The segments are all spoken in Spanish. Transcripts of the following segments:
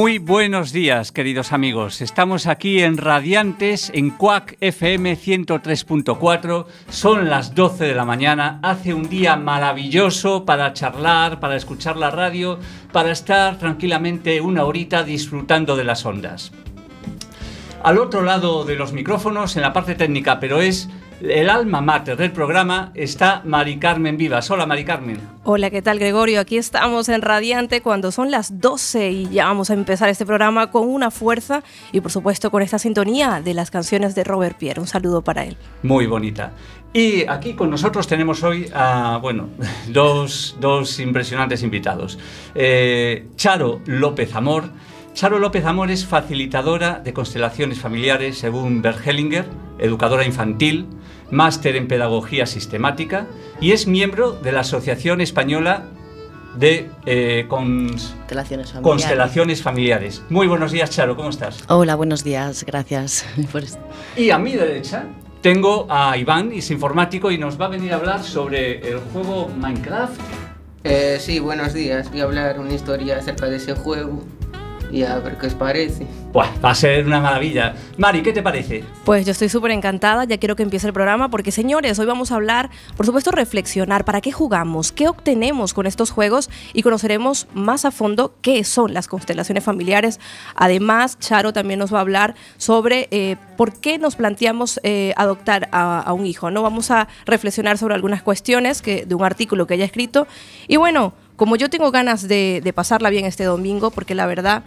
Muy buenos días, queridos amigos. Estamos aquí en Radiantes, en Cuac FM 103.4. Son las 12 de la mañana. Hace un día maravilloso para charlar, para escuchar la radio, para estar tranquilamente una horita disfrutando de las ondas. Al otro lado de los micrófonos, en la parte técnica, pero es el alma mater del programa está Mari Carmen Vivas. Hola, Mari Carmen. Hola, ¿qué tal, Gregorio? Aquí estamos en Radiante cuando son las 12 y ya vamos a empezar este programa con una fuerza y, por supuesto, con esta sintonía de las canciones de Robert Pierre. Un saludo para él. Muy bonita. Y aquí con nosotros tenemos hoy a, bueno, dos, dos impresionantes invitados. Eh, Charo López Amor. Charo López Amor es facilitadora de constelaciones familiares según Bert Hellinger, educadora infantil, máster en Pedagogía Sistemática y es miembro de la Asociación Española de eh, constelaciones, familiares. Muy buenos días, Charo, ¿cómo estás? Hola, buenos días, gracias. Y a mi derecha tengo a Iván, es informático, y nos va a venir a hablar sobre el juego Minecraft. Eh, sí, buenos días. Voy a hablar una historia acerca de ese juego y a ver qué os parece. va a ser una maravilla. Mari, ¿qué te parece? Pues yo estoy súper encantada, ya quiero que empiece el programa, porque señores, hoy vamos a hablar, por supuesto, reflexionar para qué jugamos, qué obtenemos con estos juegos y conoceremos más a fondo qué son las constelaciones familiares. Además, Charo también nos va a hablar sobre eh, por qué nos planteamos eh, adoptar a, un hijo. ¿no? Vamos a reflexionar sobre algunas cuestiones que, de un artículo que haya escrito. Y bueno, como yo tengo ganas de, pasarla bien este domingo, porque la verdad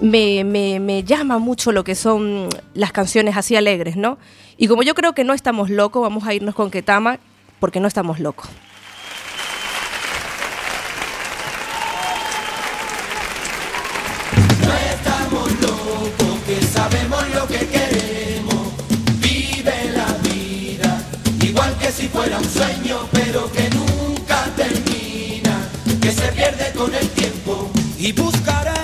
me, llama mucho lo que son las canciones así alegres, ¿no? Y como yo creo que no estamos locos, vamos a irnos con Ketama, porque no estamos locos. No estamos locos, que sabemos lo que queremos. Vive la vida, igual que si fuera un sueño, pero que nunca termina se pierde con el tiempo. Y buscaré,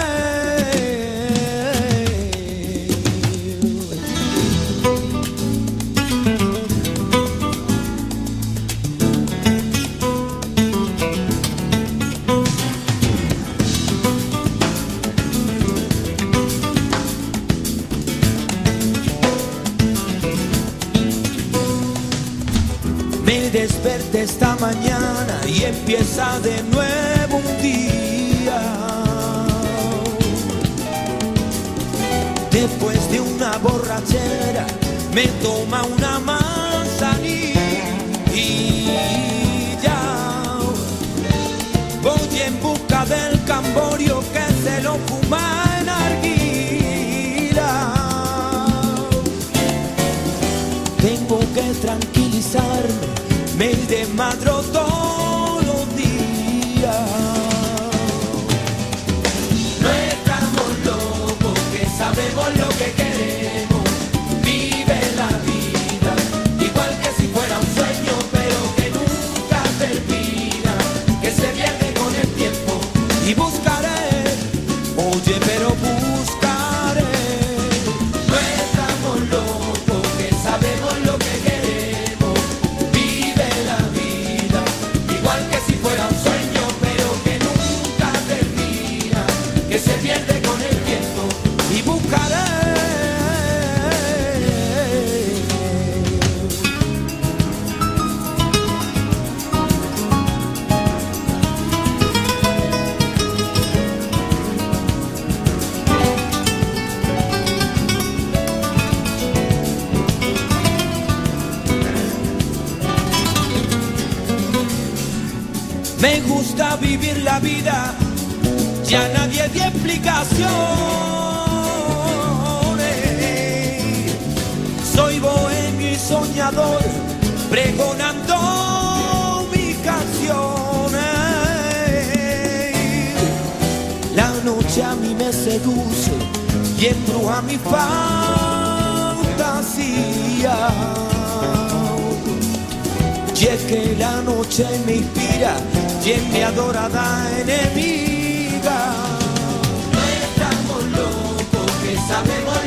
desperté esta mañana y empieza de nuevo un día. Después de una borrachera me toma una manzanilla ya nadie dio explicaciones. Soy bohemio y soñador, pregonando mis canciones. La noche a mí me seduce y a mi fantasía. Y es que la noche me inspira y en mi adorada enemiga. No estamos locos, que sabemos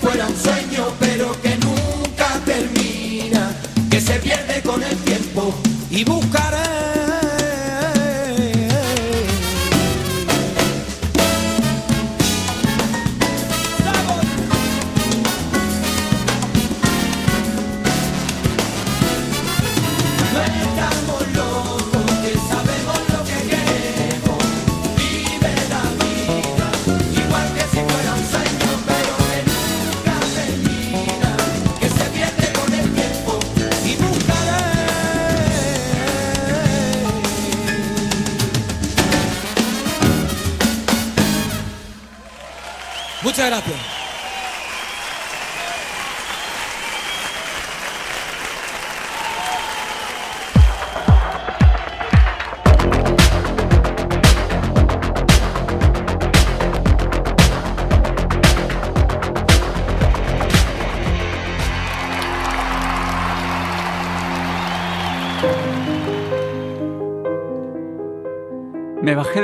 fuera un sueño, pero que nunca termina, que se pierde con el tiempo. y buscaré.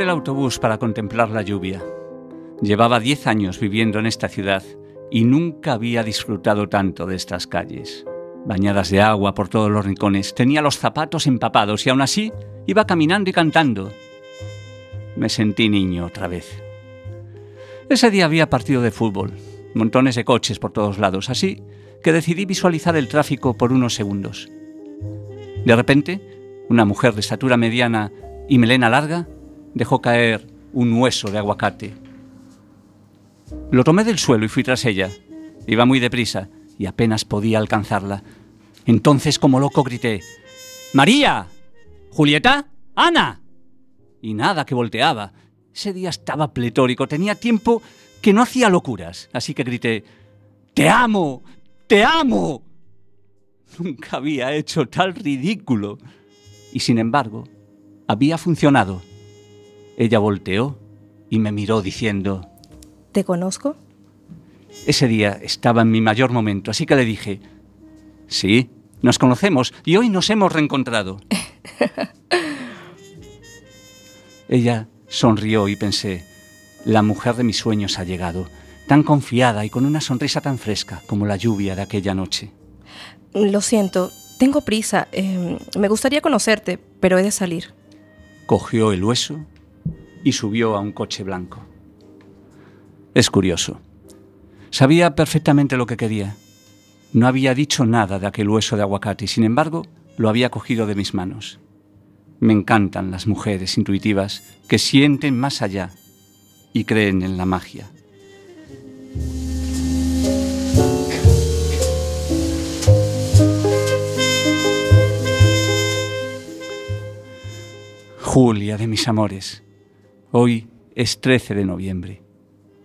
Del autobús para contemplar la lluvia. Llevaba 10 años viviendo en esta ciudad y nunca había disfrutado tanto de estas calles. Bañadas de agua por todos los rincones, tenía los zapatos empapados y aún así iba caminando y cantando. Me sentí niño otra vez. Ese día había partido de fútbol, montones de coches por todos lados, así que decidí visualizar el tráfico por unos segundos. De repente, una mujer de estatura mediana y melena larga dejó caer un hueso de aguacate. Lo tomé del suelo y fui tras ella. Iba muy deprisa y apenas podía alcanzarla. Entonces, como loco, grité, María, Julieta, Ana. Y nada que volteaba. Ese día estaba pletórico, tenía tiempo que no hacía locuras, así que grité, Te amo, te amo. Nunca había hecho tal ridículo. Y sin embargo, había funcionado. Ella volteó y me miró diciendo, ¿Te conozco? ese día estaba en mi mayor momento, así que le dije, sí, nos conocemos y hoy nos hemos reencontrado. Ella sonrió y pensé, la mujer de mis sueños ha llegado, tan confiada y con una sonrisa tan fresca como la lluvia de aquella noche. Lo siento, tengo prisa. eh, me gustaría conocerte, pero he de salir. Cogió el hueso y subió a un coche blanco. Es curioso. Sabía perfectamente lo que quería. No había dicho nada de aquel hueso de aguacate y sin embargo lo había cogido de mis manos. Me encantan las mujeres intuitivas que sienten más allá y creen en la magia. Julia de mis amores, hoy es 13 de noviembre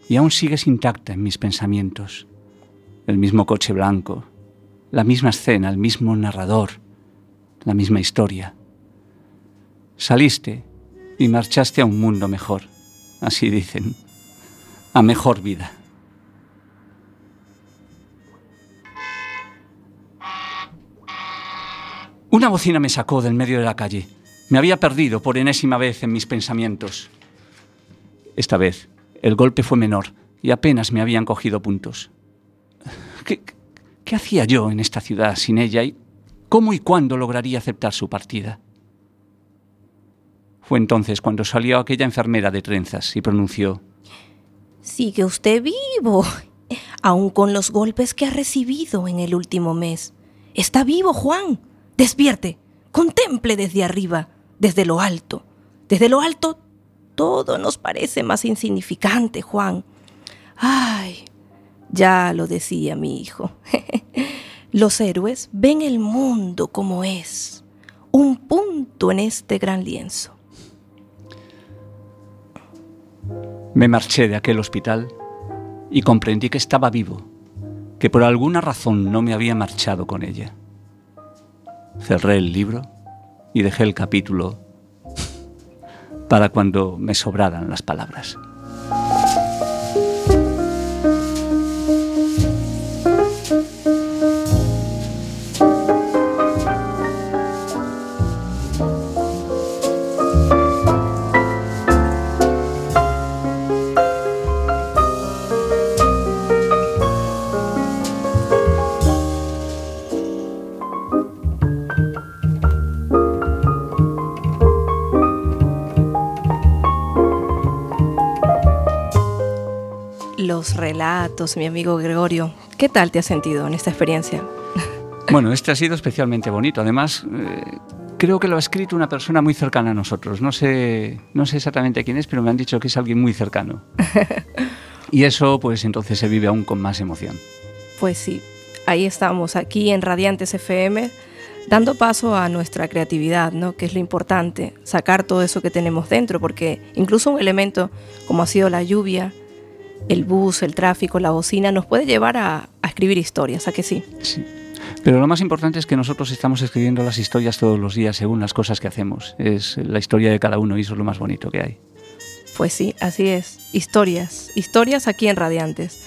y aún sigues intacta en mis pensamientos. El mismo coche blanco, la misma escena, el mismo narrador, la misma historia. Saliste y marchaste a un mundo mejor, así dicen, a mejor vida. Una bocina me sacó del medio de la calle. Me había perdido por enésima vez en mis pensamientos. Esta vez el golpe fue menor y apenas me habían cogido puntos. ¿Qué, qué hacía yo en esta ciudad sin ella y cómo y cuándo lograría aceptar su partida? Fue entonces cuando salió aquella enfermera de trenzas y pronunció, Sigue usted vivo, aun con los golpes que ha recibido en el último mes. Está vivo, Juan. Despierte, contemple desde arriba, desde lo alto. Desde lo alto todo nos parece más insignificante, Juan. Ay, ya lo decía mi hijo. Los héroes ven el mundo como es, un punto en este gran lienzo. Me marché de aquel hospital y comprendí que estaba vivo, que por alguna razón no me había marchado con ella. Cerré el libro y dejé el capítulo para cuando me sobraran las palabras. Los relatos, mi amigo Gregorio. ¿Qué tal te has sentido en esta experiencia? Bueno, este ha sido especialmente bonito. Además, eh, creo que lo ha escrito una persona muy cercana a nosotros. No sé, no sé exactamente quién es, pero me han dicho que es alguien muy cercano. Y eso, pues entonces se vive aún con más emoción. Pues sí, ahí estamos, aquí en Radiantes FM, dando paso a nuestra creatividad, ¿no? Que es lo importante, sacar todo eso que tenemos dentro, porque incluso un elemento como ha sido la lluvia, el bus, el tráfico, la bocina, nos puede llevar a, a escribir historias, ¿a que sí? Sí. Pero lo más importante es que nosotros estamos escribiendo las historias todos los días según las cosas que hacemos. Es la historia de cada uno y eso es lo más bonito que hay. Pues sí, así es. Historias, historias aquí en Radiantes.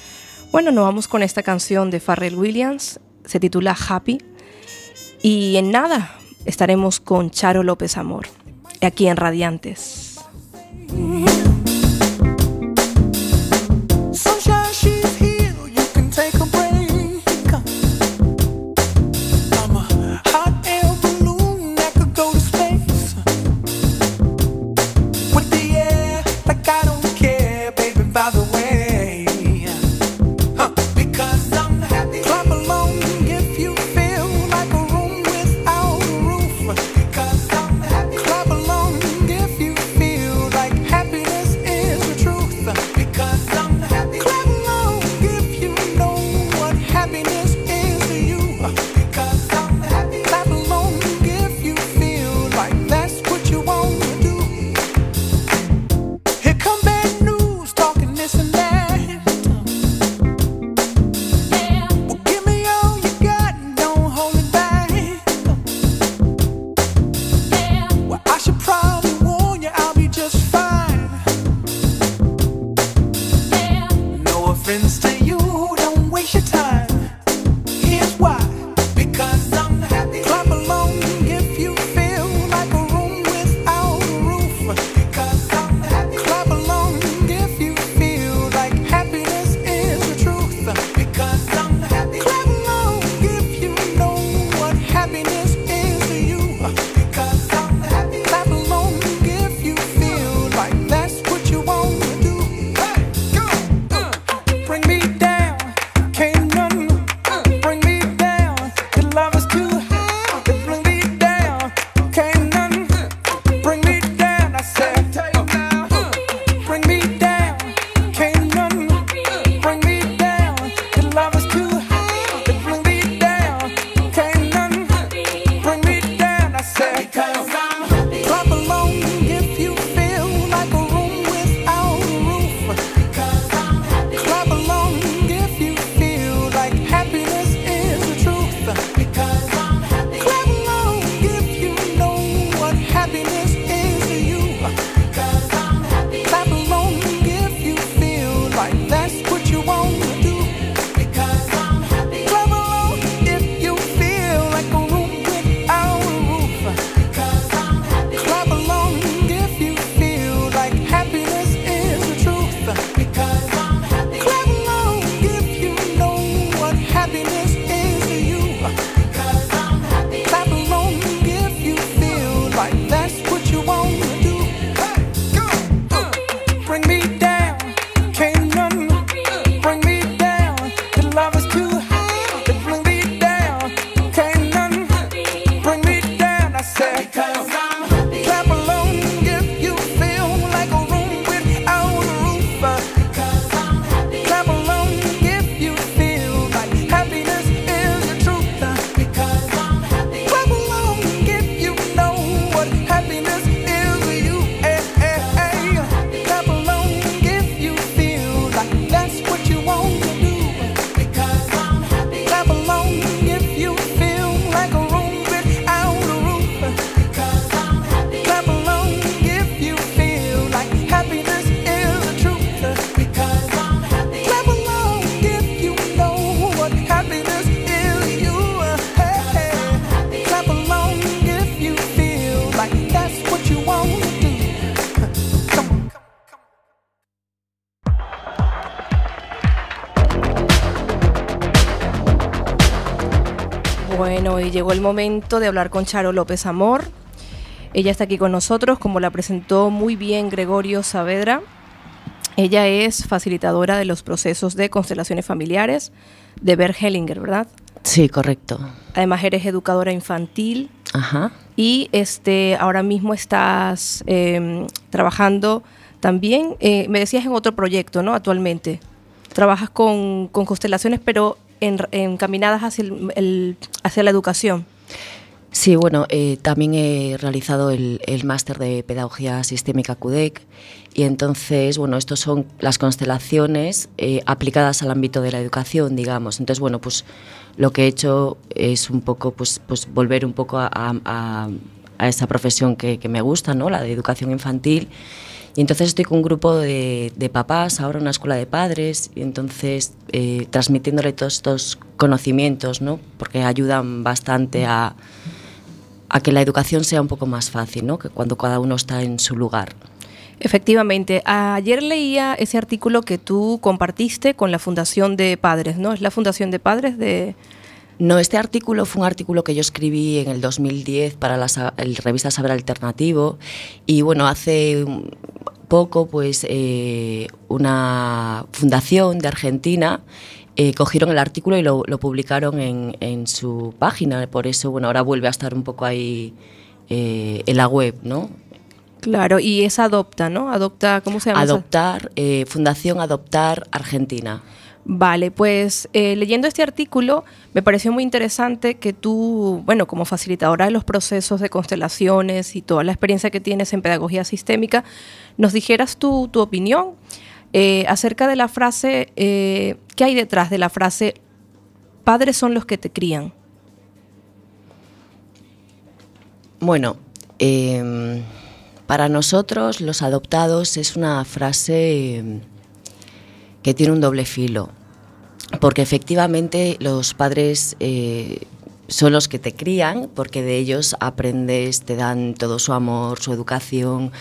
Bueno, nos vamos con esta canción de Pharrell Williams, se titula Happy. Y en nada estaremos con Charo López Amor, aquí en Radiantes. Y llegó el momento de hablar con Charo López Amor. Ella está aquí con nosotros, como la presentó muy bien Gregorio Saavedra. Ella es facilitadora de los procesos de constelaciones familiares de Bert Hellinger, ¿verdad? Sí, correcto. Además eres educadora infantil Ajá. y este ahora mismo estás eh, trabajando también, eh, me decías en otro proyecto, ¿no? Actualmente. Trabajas con, con constelaciones, pero encaminadas hacia, el- hacia la educación. Sí, bueno, eh, también he realizado el, el máster de Pedagogía Sistémica CUDEC y entonces, bueno, estos son las constelaciones eh, aplicadas al ámbito de la educación, digamos. Entonces, bueno, pues lo que he hecho es un poco, pues, pues volver un poco a, a- a esa profesión que, que me gusta, ¿no? La de educación infantil. Y entonces estoy con un grupo de, papás, ahora una escuela de padres, y entonces eh, transmitiéndole todos estos conocimientos, ¿no? Porque ayudan bastante a, a que la educación sea un poco más fácil, ¿no? Que cuando cada uno está en su lugar. Efectivamente, ayer leía ese artículo que tú compartiste con la Fundación de Padres, ¿no? Es la Fundación de Padres de... No, este artículo fue un artículo que yo escribí en el 2010 para la el revista Saber Alternativo y bueno, hace poco pues eh, una fundación de Argentina eh, cogieron el artículo y lo, lo publicaron en, en su página, por eso bueno, ahora vuelve a estar un poco ahí eh, en la web, ¿no? Claro, y es Adopta, ¿no? Adopta, ¿cómo se llama? Adoptar, eh, Fundación Adoptar Argentina. Vale, pues eh, leyendo este artículo me pareció muy interesante que tú, bueno, como facilitadora de los procesos de constelaciones y toda la experiencia que tienes en pedagogía sistémica, nos dijeras tu, tu opinión eh, acerca de la frase, eh, ¿qué hay detrás de la frase, padres son los que te crían? Bueno, para nosotros los adoptados es una frase que tiene un doble filo, porque efectivamente los padres eh, son los que te crían, porque de ellos aprendes, te dan todo su amor, su educación,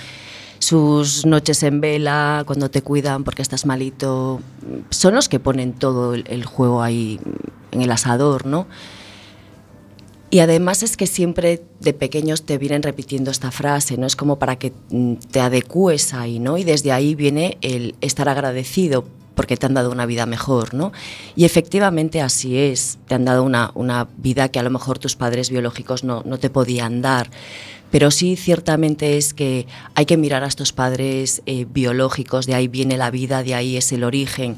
sus noches en vela, cuando te cuidan porque estás malito, son los que ponen todo el, juego ahí en el asador, ¿no? Y además es que siempre de pequeños te vienen repitiendo esta frase, ¿no? Es como para que mm, te adecues ahí, ¿no? Y desde ahí viene el estar agradecido porque te han dado una vida mejor, ¿no? Y efectivamente así es, te han dado una, una vida que a lo mejor tus padres biológicos no, no te podían dar. Pero sí, ciertamente es que hay que mirar a estos padres eh, biológicos, de ahí viene la vida, de ahí es el origen.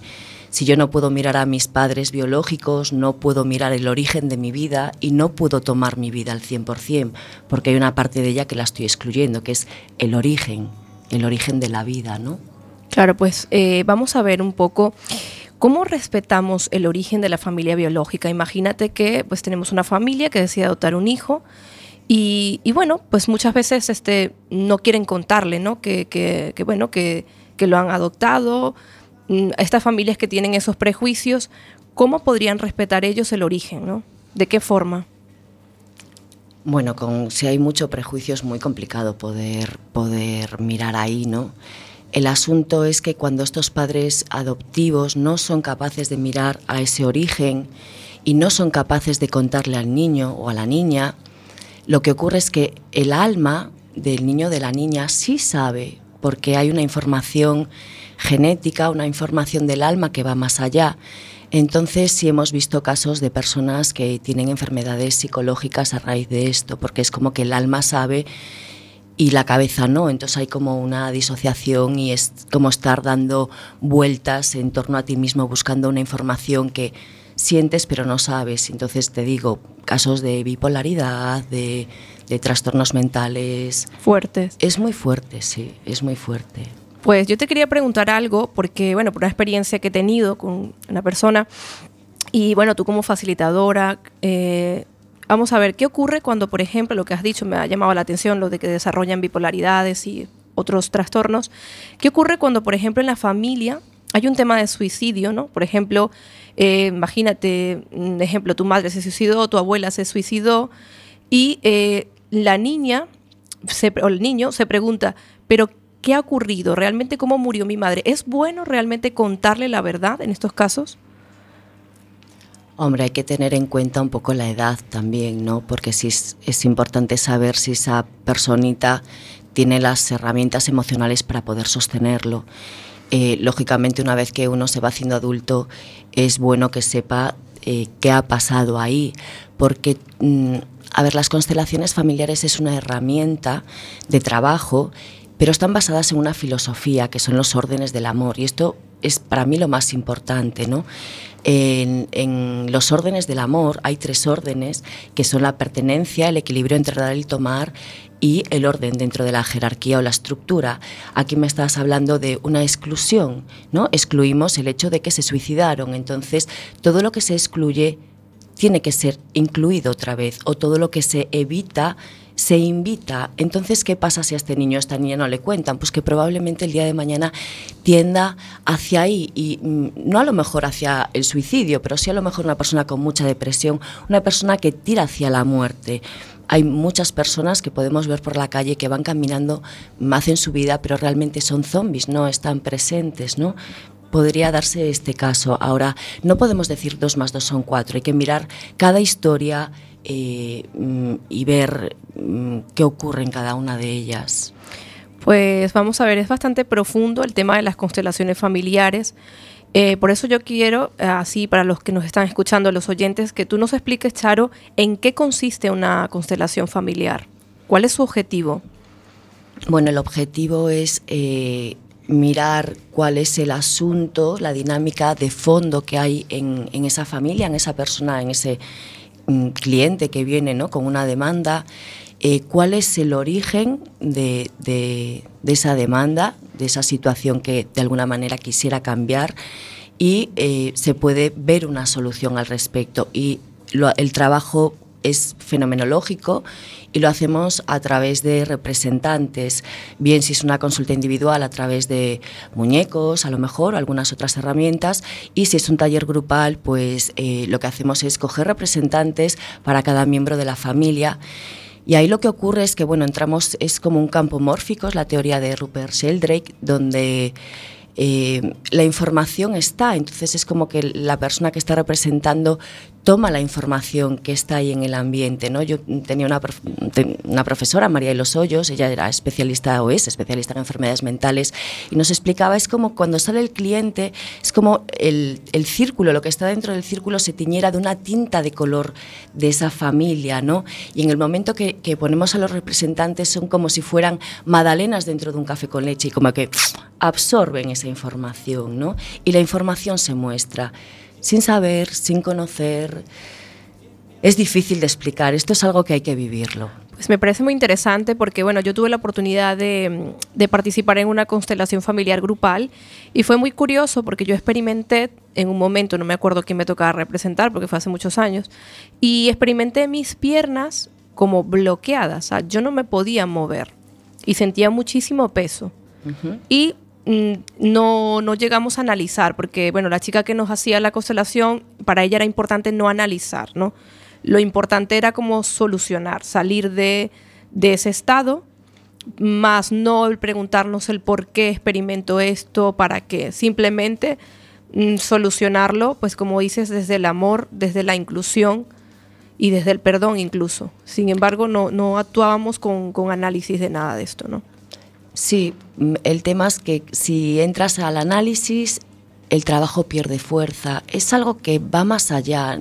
Si yo no puedo mirar a mis padres biológicos, no puedo mirar el origen de mi vida y no puedo tomar mi vida al 100%, porque hay una parte de ella que la estoy excluyendo, que es el origen, el origen de la vida, ¿no? Claro, pues eh, vamos a ver un poco cómo respetamos el origen de la familia biológica. Imagínate que pues tenemos una familia que decide adoptar un hijo y, bueno, pues muchas veces este, no quieren contarle, ¿no? Que, que- que, bueno, que, que lo han adoptado. Mm, Estas familias que tienen esos prejuicios, ¿cómo podrían respetar ellos el origen, ¿no? ¿De qué forma? Bueno, con, si hay mucho prejuicio es muy complicado poder, poder mirar ahí, ¿no? El asunto es que cuando estos padres adoptivos no son capaces de mirar a ese origen y no son capaces de contarle al niño o a la niña, lo que ocurre es que el alma del niño o de la niña sí sabe, porque hay una información genética, una información del alma que va más allá. Entonces sí hemos visto casos de personas que tienen enfermedades psicológicas a raíz de esto, porque es como que el alma sabe y la cabeza no, entonces hay como una disociación y es como estar dando vueltas en torno a ti mismo buscando una información que sientes pero no sabes. Entonces te digo, casos de bipolaridad, de, de trastornos mentales, Fuertes. es muy fuerte, sí, es muy fuerte. Pues yo te quería preguntar algo, porque, bueno, por una experiencia que he tenido con una persona, y bueno, tú como facilitadora, eh, vamos a ver, ¿qué ocurre cuando, por ejemplo, lo que has dicho me ha llamado la atención, lo de que desarrollan bipolaridades y otros trastornos? ¿Qué ocurre cuando, por ejemplo, en la familia hay un tema de suicidio, ¿no? Por ejemplo, eh, imagínate, un ejemplo, tu madre se suicidó, tu abuela se suicidó, y eh, la niña se- o el niño se pregunta, pero ¿qué ha ocurrido? ¿Realmente cómo murió mi madre? ¿Es bueno realmente contarle la verdad en estos casos? Hombre, hay que tener en cuenta un poco la edad también, ¿no? Porque sí es, importante saber si esa personita tiene las herramientas emocionales para poder sostenerlo. Eh, lógicamente, una vez que uno se va haciendo adulto, es bueno que sepa eh, qué ha pasado ahí, porque, mm, a ver, las constelaciones familiares es una herramienta de trabajo, pero están basadas en una filosofía que son los órdenes del amor, y esto es para mí lo más importante, ¿no? En, los órdenes del amor hay tres órdenes que son la pertenencia, el equilibrio entre dar y tomar y el orden dentro de la jerarquía o la estructura. Aquí me estás hablando de una exclusión, ¿no? Excluimos el hecho de que se suicidaron, entonces todo lo que se excluye tiene que ser incluido otra vez o todo lo que se evita se invita. Entonces, ¿qué pasa si a este niño, a esta niña no le cuentan? Pues que probablemente el día de mañana tienda hacia ahí y mm, no a lo mejor hacia el suicidio, pero sí a lo mejor una persona con mucha depresión, una persona que tira hacia la muerte. Hay muchas personas que podemos ver por la calle que van caminando, hacen su vida, pero realmente son zombies, no están presentes, ¿no? podría darse este caso. Ahora, no podemos decir dos más dos son cuatro, hay que mirar cada historia eh, mm, y ver mm, qué ocurre en cada una de ellas. Pues vamos a ver, es bastante profundo el tema de las constelaciones familiares. Eh, por eso yo quiero, eh, así para los que nos están escuchando, los oyentes, que tú nos expliques, Charo, en qué consiste una constelación familiar. ¿Cuál es su objetivo? Bueno, el objetivo es eh, mirar cuál es el asunto, la dinámica de fondo que hay en, en esa familia, en esa persona, en ese cliente que viene ¿no? con una demanda, eh, cuál es el origen de, de, esa demanda, de esa situación que de alguna manera quisiera cambiar y eh, se puede ver una solución al respecto. Y el trabajo es fenomenológico y lo hacemos a través de representantes, bien si es una consulta individual a través de muñecos, a lo mejor, algunas otras herramientas, y si es un taller grupal, pues eh, lo que hacemos es coger representantes para cada miembro de la familia. Y ahí lo que ocurre es que, bueno, entramos, es como un campo mórfico, es la teoría de Rupert Sheldrake, donde eh, la información está, entonces es como que la persona que está representando toma la información que está ahí en el ambiente. ¿no? Yo tenía una, prof una profesora, María de los Hoyos, ella era especialista o es especialista en enfermedades mentales, y nos explicaba, es como cuando sale el cliente, es como el, el círculo, lo que está dentro del círculo se tiñera de una tinta de color de esa familia, ¿no? Y en el momento que, que ponemos a los representantes son como si fueran magdalenas dentro de un café con leche y como que absorben esa información, ¿no? Y la información se muestra sin saber, sin conocer. Es difícil de explicar, esto es algo que hay que vivirlo. Pues me parece muy interesante porque, bueno, yo tuve la oportunidad de, de, participar en una constelación familiar grupal y fue muy curioso porque yo experimenté en un momento, no me acuerdo quién me tocaba representar porque fue hace muchos años, y experimenté mis piernas como bloqueadas, o sea, yo no me podía mover y sentía muchísimo peso. Uh -huh. Y no, no llegamos a analizar, porque bueno, la chica que nos hacía la constelación, para ella era importante no analizar, ¿no? Lo importante era como solucionar, salir de, de ese estado, más no preguntarnos el por qué experimento esto, para qué, simplemente mm, solucionarlo, pues como dices, desde el amor, desde la inclusión y desde el perdón incluso. Sin embargo, no, no actuábamos con, con análisis de nada de esto, ¿no? Sí, el tema es que si entras al análisis, el trabajo pierde fuerza. Es algo que va más allá.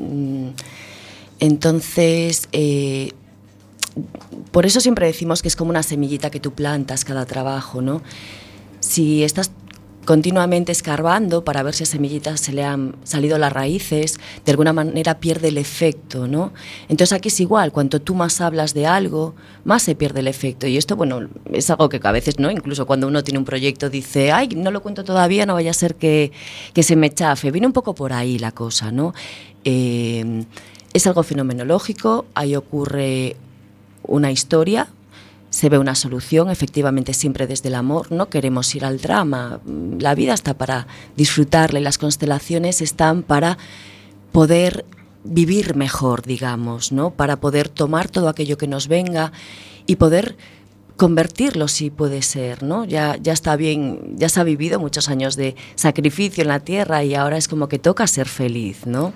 Entonces, eh, por eso siempre decimos que es como una semillita que tú plantas cada trabajo, ¿no? Si estás continuamente escarbando para ver si a semillitas se le han salido las raíces, de alguna manera pierde el efecto, ¿no? Entonces aquí es igual, cuanto tú más hablas de algo, más se pierde el efecto. Y esto, bueno, es algo que a veces, ¿no? Incluso cuando uno tiene un proyecto dice, ay, no lo cuento todavía, no vaya a ser que, que se me chafe. Viene un poco por ahí la cosa, ¿no? Eh, es algo fenomenológico, ahí ocurre una historia, se ve una solución, efectivamente siempre desde el amor, no queremos ir al drama, la vida está para disfrutarla y las constelaciones están para poder vivir mejor, digamos, ¿no? Para poder tomar todo aquello que nos venga y poder convertirlo si puede ser, ¿no? Ya, ya está bien, ya se ha vivido muchos años de sacrificio en la tierra y ahora es como que toca ser feliz, ¿no?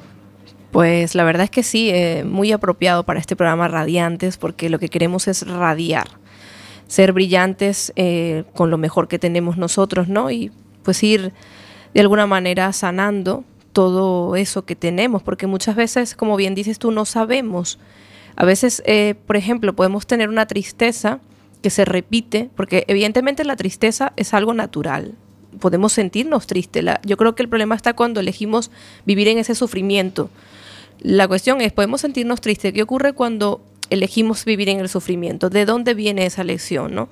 Pues la verdad es que sí, eh, muy apropiado para este programa Radiantes, porque lo que queremos es radiar, ser brillantes eh, con lo mejor que tenemos nosotros, ¿no? Y pues ir de alguna manera sanando todo eso que tenemos, porque muchas veces, como bien dices tú, no sabemos. A veces, eh, por ejemplo, podemos tener una tristeza que se repite, porque evidentemente la tristeza es algo natural. Podemos sentirnos tristes. Yo creo que el problema está cuando elegimos vivir en ese sufrimiento. La cuestión es, podemos sentirnos tristes. ¿Qué ocurre cuando elegimos vivir en el sufrimiento? ¿De dónde viene esa lección, no?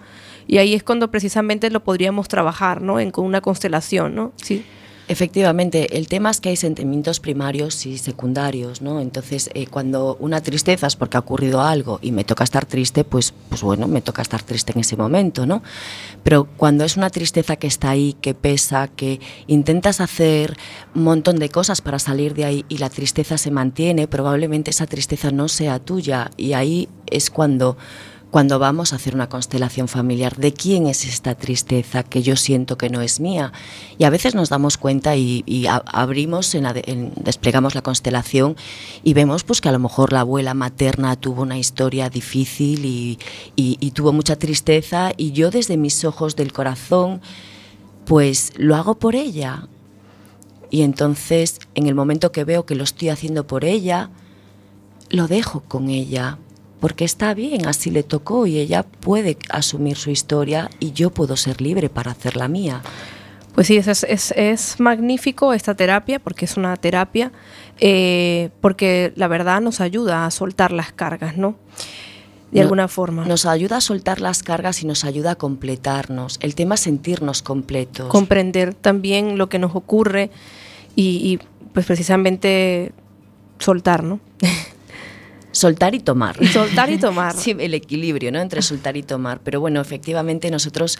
Y ahí es cuando precisamente lo podríamos trabajar, ¿no? En, con una constelación, ¿no? Sí. Efectivamente, el tema es que hay sentimientos primarios y secundarios, ¿no? Entonces, eh, cuando una tristeza es porque ha ocurrido algo y me toca estar triste, pues, pues bueno, me toca estar triste en ese momento, ¿no? Pero cuando es una tristeza que está ahí, que pesa, que intentas hacer un montón de cosas para salir de ahí y la tristeza se mantiene, probablemente esa tristeza no sea tuya y ahí es cuando cuando vamos a hacer una constelación familiar de quién es esta tristeza que yo siento que no es mía. Y a veces nos damos cuenta y, abrimos, en, desplegamos la constelación y vemos pues que a lo mejor la abuela materna tuvo una historia difícil y tuvo mucha tristeza y yo desde mis ojos del corazón pues lo hago por ella. Y entonces en el momento que veo que lo estoy haciendo por ella, lo dejo con ella, porque está bien, así le tocó y ella puede asumir su historia y yo puedo ser libre para hacer la mía. Pues sí, es, es, es- magnífico esta terapia, porque es una terapia, eh, porque la verdad nos ayuda a soltar las cargas, ¿no? De No- alguna forma. Nos ayuda a soltar las cargas y nos ayuda a completarnos. El tema es sentirnos completos. comprender también lo que nos ocurre y, y, pues precisamente soltar, ¿no? soltar y tomar. Soltar y tomar. Sí, el equilibrio, ¿no? Entre soltar y tomar. Pero bueno, efectivamente nosotros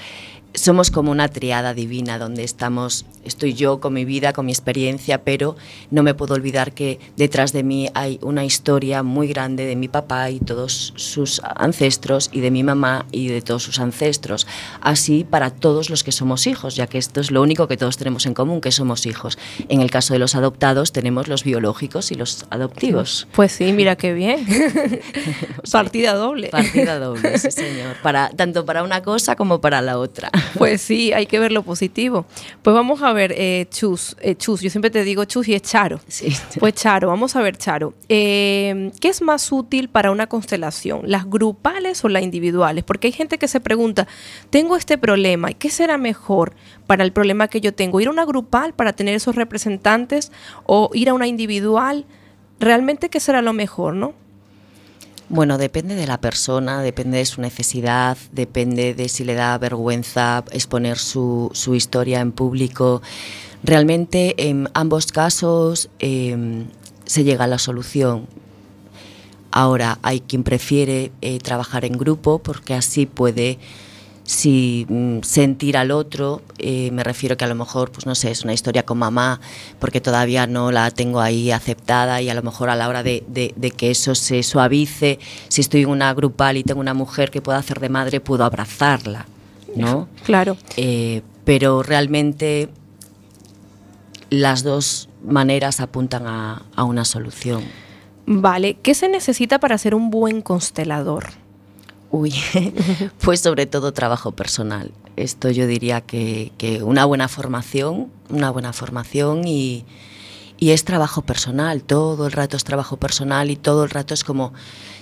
somos como una triada divina donde estamos, estoy yo con mi vida, con mi experiencia, pero no me puedo olvidar que detrás de mí hay una historia muy grande de mi papá y todos sus ancestros y de mi mamá y de todos sus ancestros. Así para todos los que somos hijos, ya que esto es lo único que todos tenemos en común, que somos hijos. En el caso de los adoptados tenemos los biológicos y los adoptivos. Pues sí, mira qué bien. Partida doble. Partida doble, sí señor. Para, tanto para una cosa como para la otra. Pues sí, hay que ver lo positivo. Pues vamos a ver, eh, Chus, eh, Chus, yo siempre te digo Chus y es Charo. Sí. Pues Charo, vamos a ver, Charo. eh, ¿Qué es más útil para una constelación, las grupales o las individuales? Porque hay gente que se pregunta, tengo este problema, ¿qué será mejor para el problema que yo tengo? ¿Ir a una grupal para tener esos representantes o ir a una individual? ¿Realmente qué será lo mejor, no? Bueno, depende de la persona, depende de su necesidad, depende de si le da vergüenza exponer su, su historia en público. Realmente en ambos casos eh, se llega a la solución. Ahora hay quien prefiere eh, trabajar en grupo porque así puede si mm, sentir al otro, eh, me refiero que a lo mejor, pues no sé, es una historia con mamá, porque todavía no la tengo ahí aceptada y a lo mejor a la hora de, de- de que eso se suavice, si estoy en una grupal y tengo una mujer que pueda hacer de madre, puedo abrazarla, ¿no? Claro. Eh, pero realmente las dos maneras apuntan a, a una solución. Vale, ¿qué se necesita para ser un buen constelador? Uy, pues sobre todo trabajo personal. Esto yo diría que, que una buena formación, una buena formación y, y es trabajo personal, todo el rato es trabajo personal y todo el rato es como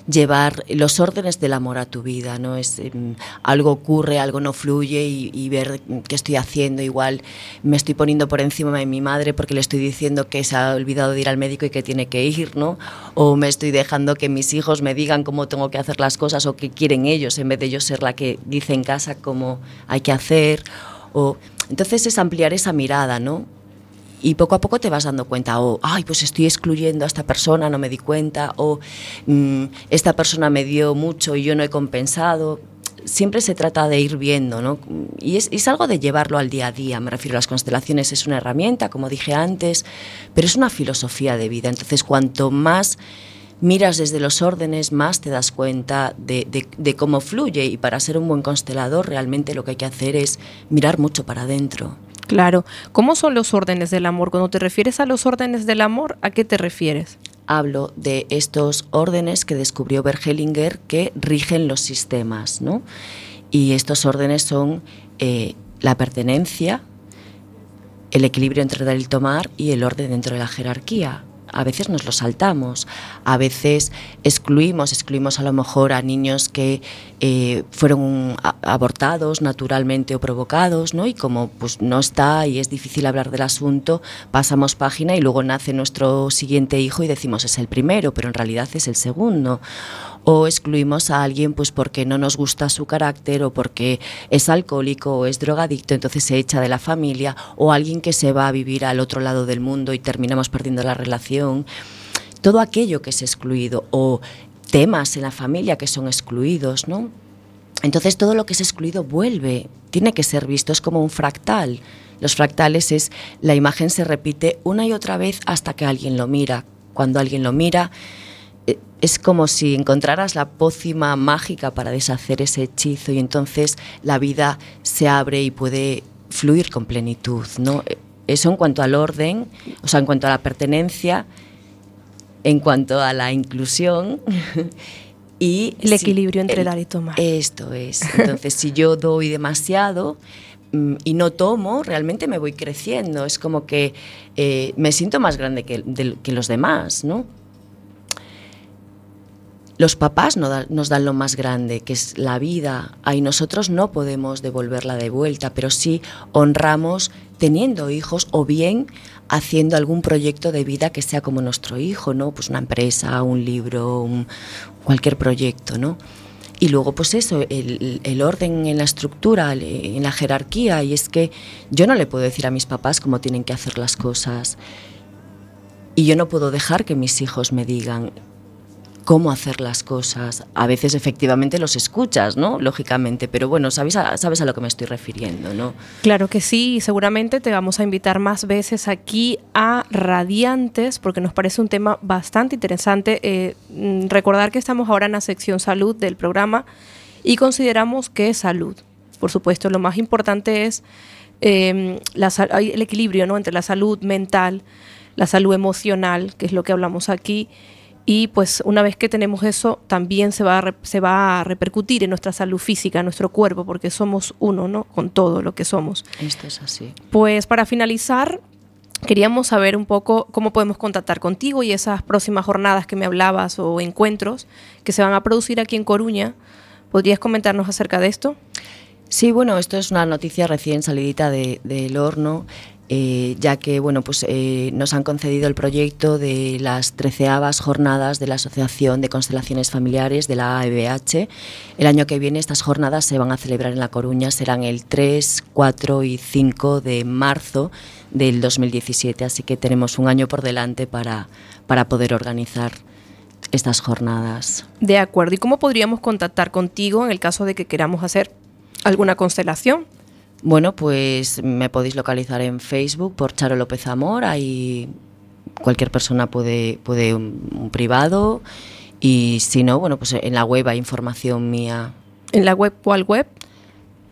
llevar los órdenes del amor a tu vida, ¿no? Es em, algo ocurre, algo no fluye y, y ver qué estoy haciendo. Igual me estoy poniendo por encima de mi madre porque le estoy diciendo que se ha olvidado de ir al médico y que tiene que ir, ¿no? O me estoy dejando que mis hijos me digan cómo tengo que hacer las cosas o qué quieren ellos en vez de yo ser la que dice en casa cómo hay que hacer. O entonces es ampliar esa mirada, ¿no? Y poco a poco te vas dando cuenta, o, ay, pues estoy excluyendo a esta persona, no me di cuenta, o mm, esta persona me dio mucho y yo no he compensado. Siempre se trata de ir viendo. Y es, algo de llevarlo al día a día. Me refiero a las constelaciones, es una herramienta, como dije antes, pero es una filosofía de vida. Entonces, cuanto más miras desde los órdenes, más te das cuenta de, de- de cómo fluye. Y para ser un buen constelador, realmente lo que hay que hacer es mirar mucho para adentro. Claro. ¿Cómo son los órdenes del amor? Cuando te refieres a los órdenes del amor, ¿a qué te refieres? hablo de estos órdenes que descubrió Bergelinger que rigen los sistemas, ¿no? Y estos órdenes son eh, la pertenencia, el equilibrio entre dar y tomar y el orden dentro de la jerarquía. A veces nos lo saltamos, a veces excluimos, excluimos a lo mejor a niños que eh, fueron abortados naturalmente o provocados, ¿no? Y como pues no está y es difícil hablar del asunto, pasamos página y luego nace nuestro siguiente hijo y decimos es el primero, pero en realidad es el segundo o excluimos a alguien pues porque no nos gusta su carácter o porque es alcohólico o es drogadicto, entonces se echa de la familia o alguien que se va a vivir al otro lado del mundo y terminamos perdiendo la relación. Todo aquello que es excluido o temas en la familia que son excluidos, ¿no? Entonces todo lo que es excluido vuelve, tiene que ser visto, como un fractal. Los fractales es la imagen se repite una y otra vez hasta que alguien lo mira. Cuando alguien lo mira, es como si encontraras la pócima mágica para deshacer ese hechizo y entonces la vida se abre y puede fluir con plenitud, ¿no? Eh, Eso en cuanto al orden, o sea, en cuanto a la pertenencia, en cuanto a la inclusión y El si- equilibrio entre el- dar y tomar. Esto es. Entonces, si yo doy demasiado mm, y no tomo, realmente me voy creciendo. Es como que eh, me siento más grande que, que los demás, ¿no? Los papás no nos dan lo más grande, que es la vida. Ahí nosotros no podemos devolverla de vuelta, pero sí honramos teniendo hijos o bien haciendo algún proyecto de vida que sea como nuestro hijo, ¿no? Pues una empresa, un libro, un- cualquier proyecto, ¿no? Y luego, pues eso, el, orden en la estructura, en la jerarquía, y es que yo no le puedo decir a mis papás cómo tienen que hacer las cosas. Y yo no puedo dejar que mis hijos me digan cómo hacer las cosas. A veces efectivamente los escuchas, ¿no? Lógicamente, pero bueno, sabes a, sabes a lo que me estoy refiriendo, ¿no? Claro que sí, y seguramente te vamos a invitar más veces aquí a Radiantes, porque nos parece un tema bastante interesante. Eh, mm, recordar que estamos ahora en la sección salud del programa y consideramos que salud, por supuesto, lo más importante es eh, la el equilibrio ¿no? entre la salud mental, la salud emocional, que es lo que hablamos aquí. Y pues una vez que tenemos eso, también se va, a re- se va a repercutir en nuestra salud física, en nuestro cuerpo, porque somos uno, ¿no? Con todo lo que somos. Esto es así. Pues para finalizar, queríamos saber un poco cómo podemos contactar contigo y esas próximas jornadas que me hablabas o encuentros que se van a producir aquí en Coruña. ¿Podrías comentarnos acerca de esto? Sí, bueno, esto es una noticia recién salidita de- del horno, eh, ya que bueno, pues, eh, nos han concedido el proyecto de las treceavas jornadas de la Asociación de Constelaciones Familiares de la AEBH. El año que viene estas jornadas se van a celebrar en La Coruña, serán el 3, 4 y 5 de marzo del 2017, así que tenemos un año por delante para, para poder organizar estas jornadas. De acuerdo. ¿Y cómo podríamos contactar contigo en el caso de que queramos hacer alguna constelación? Bueno, pues me podéis localizar en Facebook por Charo López Amor. Ahí cualquier persona puede, puede un, un privado. Y si no, bueno, pues en la web hay información mía. ¿En la web cuál web?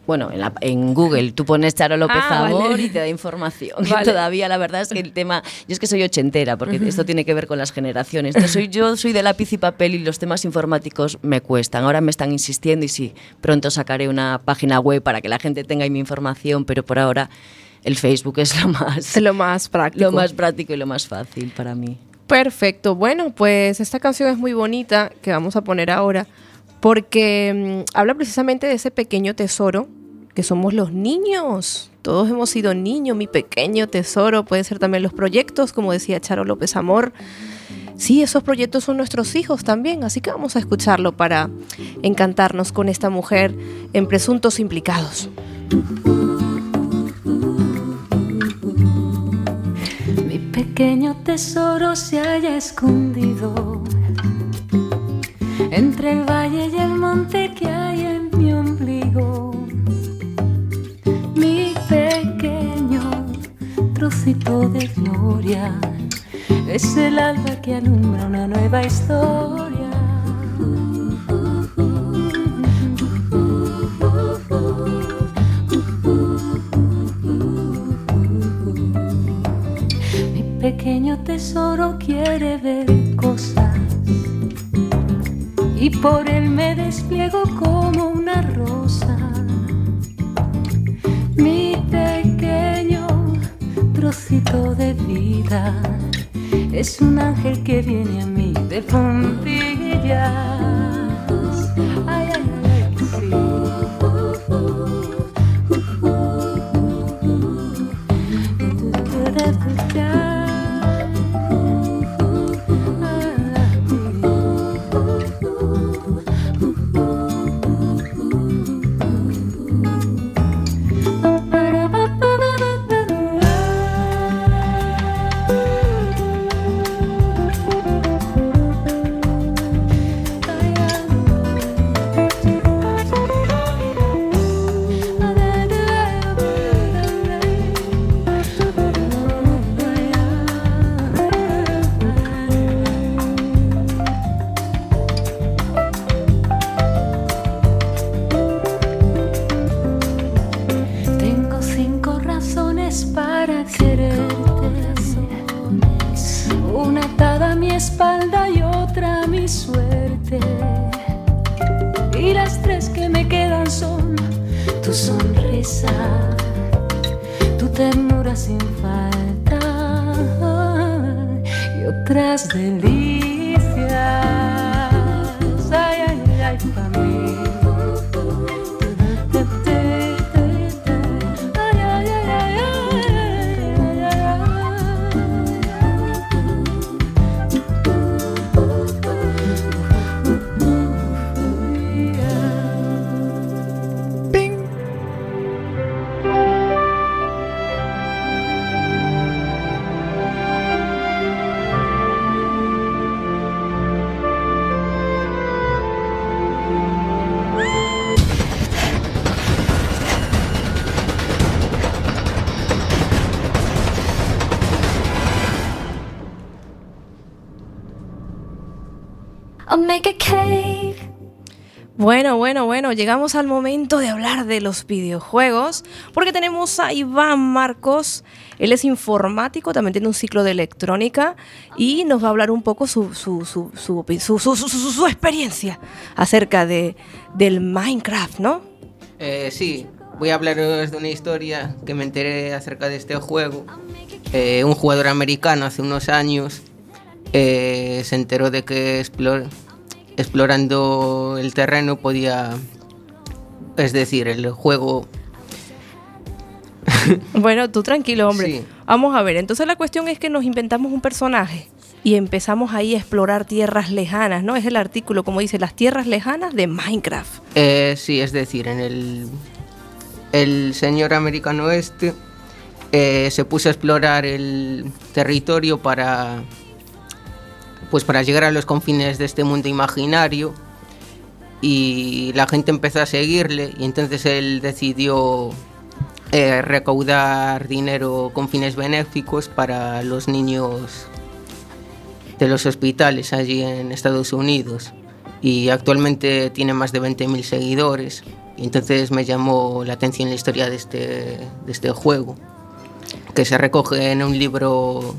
Bueno, en, la- en Google tú pones Charo López Ah, Amor vale. y te da información. Vale. Todavía la verdad es que el tema, yo es que soy ochentera, porque esto tiene que ver con las generaciones. Entonces, soy, yo soy de lápiz y papel y los temas informáticos me cuestan. Ahora me están insistiendo y sí, pronto sacaré una página web para que la gente tenga ahí mi información, pero por ahora el Facebook es lo más, lo más práctico. lo más práctico y lo más fácil para mí. Perfecto. Bueno, pues esta canción es muy bonita que vamos a poner ahora porque mm, habla precisamente de ese pequeño tesoro que somos los niños. Todos hemos sido niños, mi pequeño tesoro. Puede ser también los proyectos, como decía Charo López Amor. Sí, esos proyectos son nuestros hijos también, así que vamos a escucharlo para encantarnos con esta mujer en presuntos implicados. Mi pequeño tesoro se haya escondido entre el valle y el monte que hay en mi ombligo. Mi pequeño trocito de gloria es el alba que alumbra una nueva historia. Mi pequeño tesoro quiere ver con por él me despliego como una rosa. Mi pequeño trocito de vida es un ángel que viene a mí de puntillas. Bueno, bueno, llegamos al momento de hablar de los videojuegos, porque tenemos a Iván Marcos, él es informático, también tiene un ciclo de electrónica y nos va a hablar un poco su- su- su- su experiencia acerca de, del Minecraft, ¿no? Eh, sí, voy a hablaros de una historia que me enteré acerca de este juego. Eh, un jugador americano hace unos años eh, se enteró de que explor- explorando el terreno podía... Es decir, el juego... Bueno, tú tranquilo, hombre. Sí. Vamos a ver, entonces la cuestión es que nos inventamos un personaje y empezamos ahí a explorar tierras lejanas, ¿no? Es el artículo, como dice, las tierras lejanas de Minecraft. Eh, sí, es decir, en el, el señor americano este eh, se puso a explorar el territorio para, pues para llegar a los confines de este mundo imaginario y la gente empezó a seguirle y entonces él decidió eh, recaudar dinero con fines benéficos para los niños de los hospitales allí en Estados Unidos. Y actualmente tiene más de 20.000 seguidores. Y entonces me llamó la atención la historia de este, de este juego que se recoge en un libro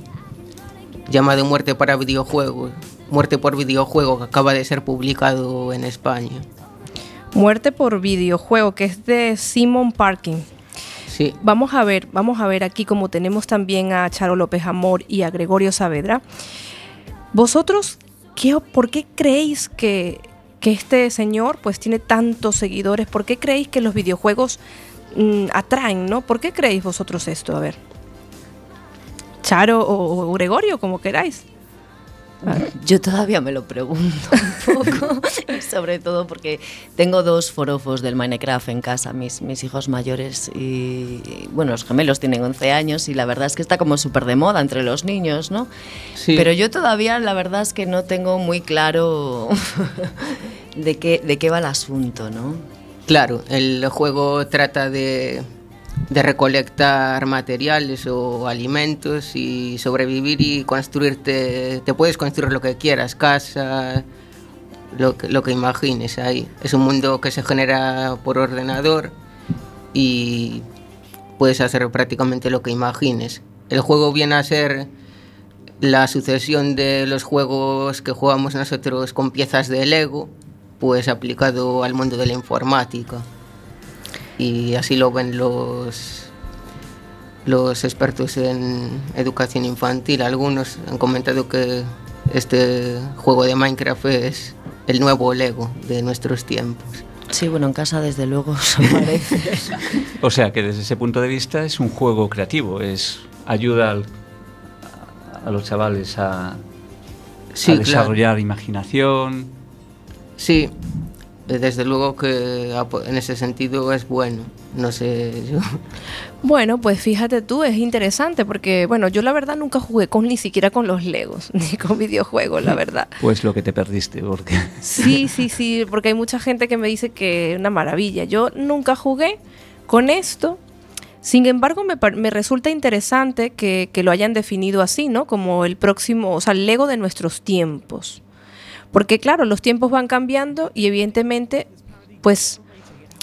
llamado Muerte para videojuegos Muerte por videojuego que acaba de ser publicado en España Muerte por videojuego, que es de Simon Parkin. sí Vamos a ver, vamos a ver aquí como tenemos también a Charo López Amor y a Gregorio Saavedra. Vosotros, ¿qué, ¿por qué creéis que, que este señor pues tiene tantos seguidores? ¿Por qué creéis que los videojuegos mm, atraen, no? ¿Por qué creéis vosotros esto? A ver. Charo o, o Gregorio, como queráis. Yo todavía me lo pregunto un poco, sobre todo porque tengo dos forofos del Minecraft en casa, mis, mis hijos mayores y, bueno, los gemelos tienen 11 años y la verdad es que está como súper de moda entre los niños, ¿no? Sí. Pero yo todavía la verdad es que no tengo muy claro de qué, de qué va el asunto, ¿no? Claro, el juego trata de, de recolectar materiales o alimentos y sobrevivir y construirte. Te puedes construir lo que quieras, casa, lo que, lo que imagines ahí. Es un mundo que se genera por ordenador y puedes hacer prácticamente lo que imagines. El juego viene a ser la sucesión de los juegos que jugamos nosotros con piezas de Lego pues aplicado al mundo de la informática. Y así lo ven los los expertos en educación infantil. Algunos han comentado que este juego de Minecraft es el nuevo Lego de nuestros tiempos. Sí, bueno, en casa desde luego se parece. O sea que desde ese punto de vista es un juego creativo, es ayuda al- a los chavales a, Sí, a claro. desarrollar imaginación. Sí, desde luego que en ese sentido es bueno. No sé, yo. Bueno, pues fíjate tú, es interesante porque, bueno, yo la verdad nunca jugué con ni siquiera con los Legos, ni con videojuegos, la verdad. Pues lo que te perdiste, porque Sí, sí, sí, porque hay mucha gente que me dice que es una maravilla. Yo nunca jugué con esto. Sin embargo, me, me resulta interesante que, que lo hayan definido así, ¿no? Como el próximo, o sea, el Lego de nuestros tiempos. Porque claro, los tiempos van cambiando y evidentemente, pues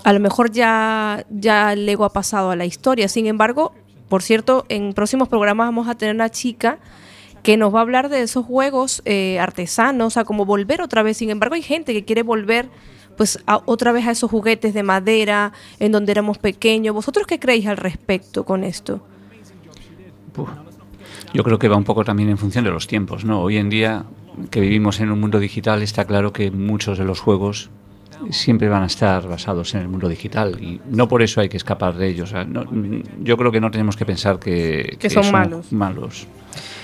a lo mejor ya, ya el Lego ha pasado a la historia. Sin embargo, por cierto, en próximos programas vamos a tener una chica que nos va a hablar de esos juegos eh, artesanos, a como volver otra vez. Sin embargo, hay gente que quiere volver pues a- otra vez a esos juguetes de madera en donde éramos pequeños. ¿Vosotros qué creéis al respecto con esto? yo creo que va un poco también en función de los tiempos, ¿no? Hoy en día que vivimos en un mundo digital está claro que muchos de los juegos siempre van a estar basados en el mundo digital y no por eso hay que escapar de ellos. O sea, no- yo creo que no tenemos que pensar que, Que son malos. malos.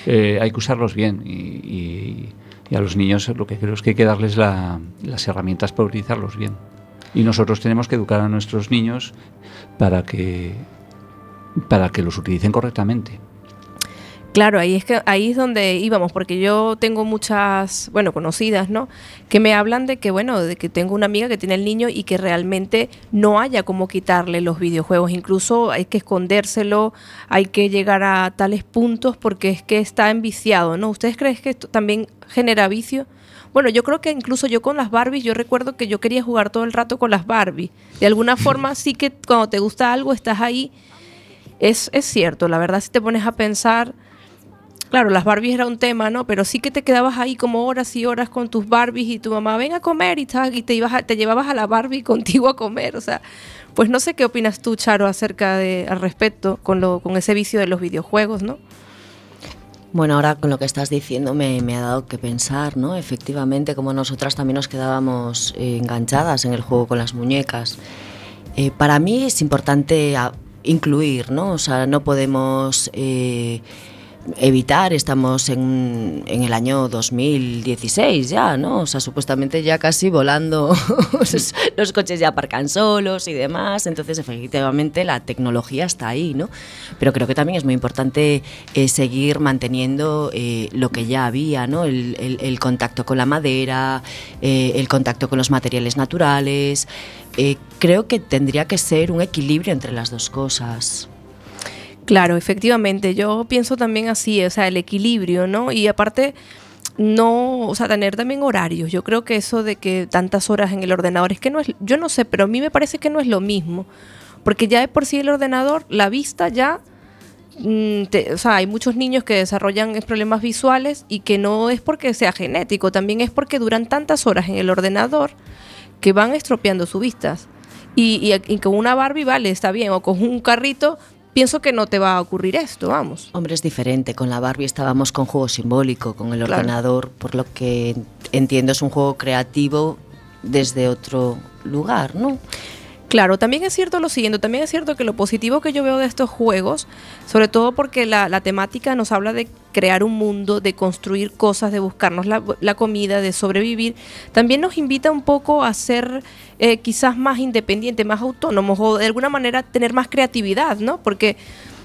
Eh, hay que usarlos bien y, y- y a los niños lo que creo es que hay que darles la- las herramientas para utilizarlos bien. Y nosotros tenemos que educar a nuestros niños para que, para que los utilicen correctamente. Claro, ahí es que ahí es donde íbamos, porque yo tengo muchas, bueno, conocidas, ¿no? Que me hablan de que, bueno, de que tengo una amiga que tiene el niño y que realmente no haya cómo quitarle los videojuegos. Incluso hay que escondérselo, hay que llegar a tales puntos porque es que está enviciado, ¿no? ¿Ustedes creen que esto también genera vicio? Bueno, yo creo que incluso yo con las Barbies, yo recuerdo que yo quería jugar todo el rato con las Barbies. De alguna forma sí que cuando te gusta algo estás ahí. Es, es cierto, la verdad si te pones a pensar, Claro, las Barbies era un tema, ¿no? Pero sí que te quedabas ahí como horas y horas con tus Barbies y tu mamá, ven a comer y, tal, y te, ibas a- te llevabas a la Barbie contigo a comer. O sea, pues no sé qué opinas tú, Charo, acerca de, al respecto con, lo, con ese vicio de los videojuegos, ¿no? Bueno, ahora con lo que estás diciendo me, me ha dado que pensar, ¿no? Efectivamente, como nosotras también nos quedábamos eh, enganchadas en el juego con las muñecas. Eh, para mí es importante a- incluir, ¿no? O sea, no podemos eh, evitar, estamos en, en el año 2016 ya, ¿no? O sea, supuestamente ya casi volando, los- coches ya aparcan solos y demás, entonces efectivamente la tecnología está ahí, ¿no? Pero creo que también es muy importante eh, seguir manteniendo eh, lo que ya había, ¿no? El, contacto con la madera, eh, el contacto con los materiales naturales. Creo que tendría que ser un equilibrio entre las dos cosas. Claro, efectivamente, yo pienso también así, o sea, el equilibrio, ¿no? Y aparte, no, o sea, tener también horarios. Yo creo que eso de que tantas horas en el ordenador, es que no es, yo no sé, pero a mí me parece que no es lo mismo. Porque ya de por sí el ordenador, la vista ya, mm, o sea, hay muchos niños que desarrollan problemas visuales y que no es porque sea genético, también es porque duran tantas horas en el ordenador que van estropeando sus vistas. Y, y- y con una Barbie, vale, está bien, o con un carrito, pienso que no te va a ocurrir esto, vamos. Hombre, es diferente. Con la Barbie estábamos con juego simbólico, con el Claro. ordenador, por lo que entiendo es un juego creativo desde otro lugar, ¿no? Claro, también es cierto lo siguiente, también es cierto que lo positivo que yo veo de estos juegos, sobre todo porque la, la temática nos habla de crear un mundo, de construir cosas, de buscarnos la, comida, de sobrevivir, también nos invita un poco a ser eh, quizás más independientes, más autónomos o de alguna manera tener más creatividad, ¿no? Porque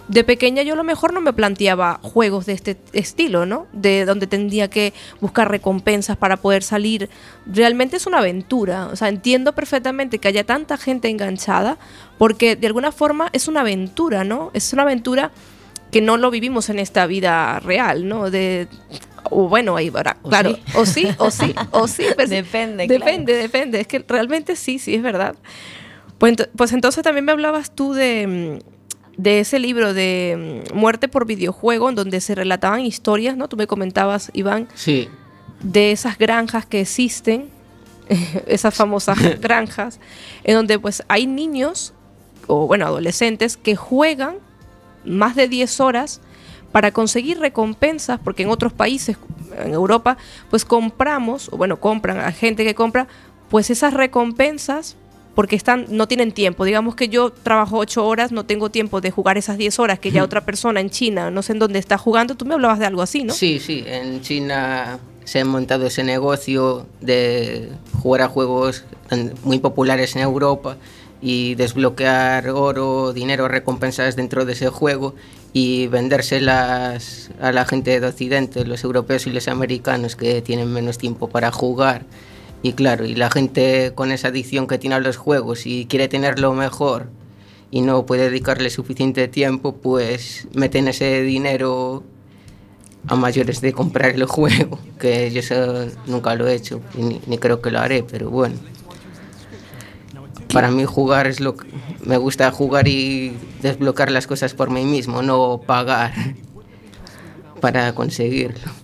de pequeña yo a lo mejor no me planteaba juegos de este estilo, ¿no? De donde tendría que buscar recompensas para poder salir. Realmente es una aventura. O sea, entiendo perfectamente que haya tanta gente enganchada porque de alguna forma es una aventura, ¿no? Es una aventura que no lo vivimos en esta vida real, ¿no? De o bueno, ahí O claro, sí. o sí, o sí, o sí, pues, Depende, depende, depende, es que realmente sí, sí es verdad. Pues, pues entonces también me hablabas tú de, mm, de ese libro de mm, Muerte por videojuego, en donde se relataban historias, ¿no? Tú me comentabas, Iván, Sí, de esas granjas que existen esas famosas granjas, en donde pues hay niños o bueno, adolescentes que juegan más de 10 horas para conseguir recompensas, porque en otros países, en Europa, pues compramos, o bueno, compran a gente que compra, pues esas recompensas porque están, no tienen tiempo. Digamos que yo trabajo 8 horas, no tengo tiempo de jugar esas 10 horas que ya otra persona en China, no sé en dónde está jugando. Tú me hablabas de algo así, ¿no? Sí, sí, en China se ha montado ese negocio de jugar a juegos muy populares en Europa y desbloquear oro, dinero, recompensas dentro de ese juego y vendérselas a la gente de Occidente, los europeos y los americanos que tienen menos tiempo para jugar. Y claro, y la gente con esa adicción que tiene a los juegos y quiere tenerlo mejor y no puede dedicarle suficiente tiempo, pues meten ese dinero a mayores de comprar el juego, que yo eso nunca lo he hecho y ni, ni creo que lo haré, pero bueno. Para mí jugar es lo que me gusta jugar y desbloquear las cosas por mí mismo, no pagar para conseguirlo.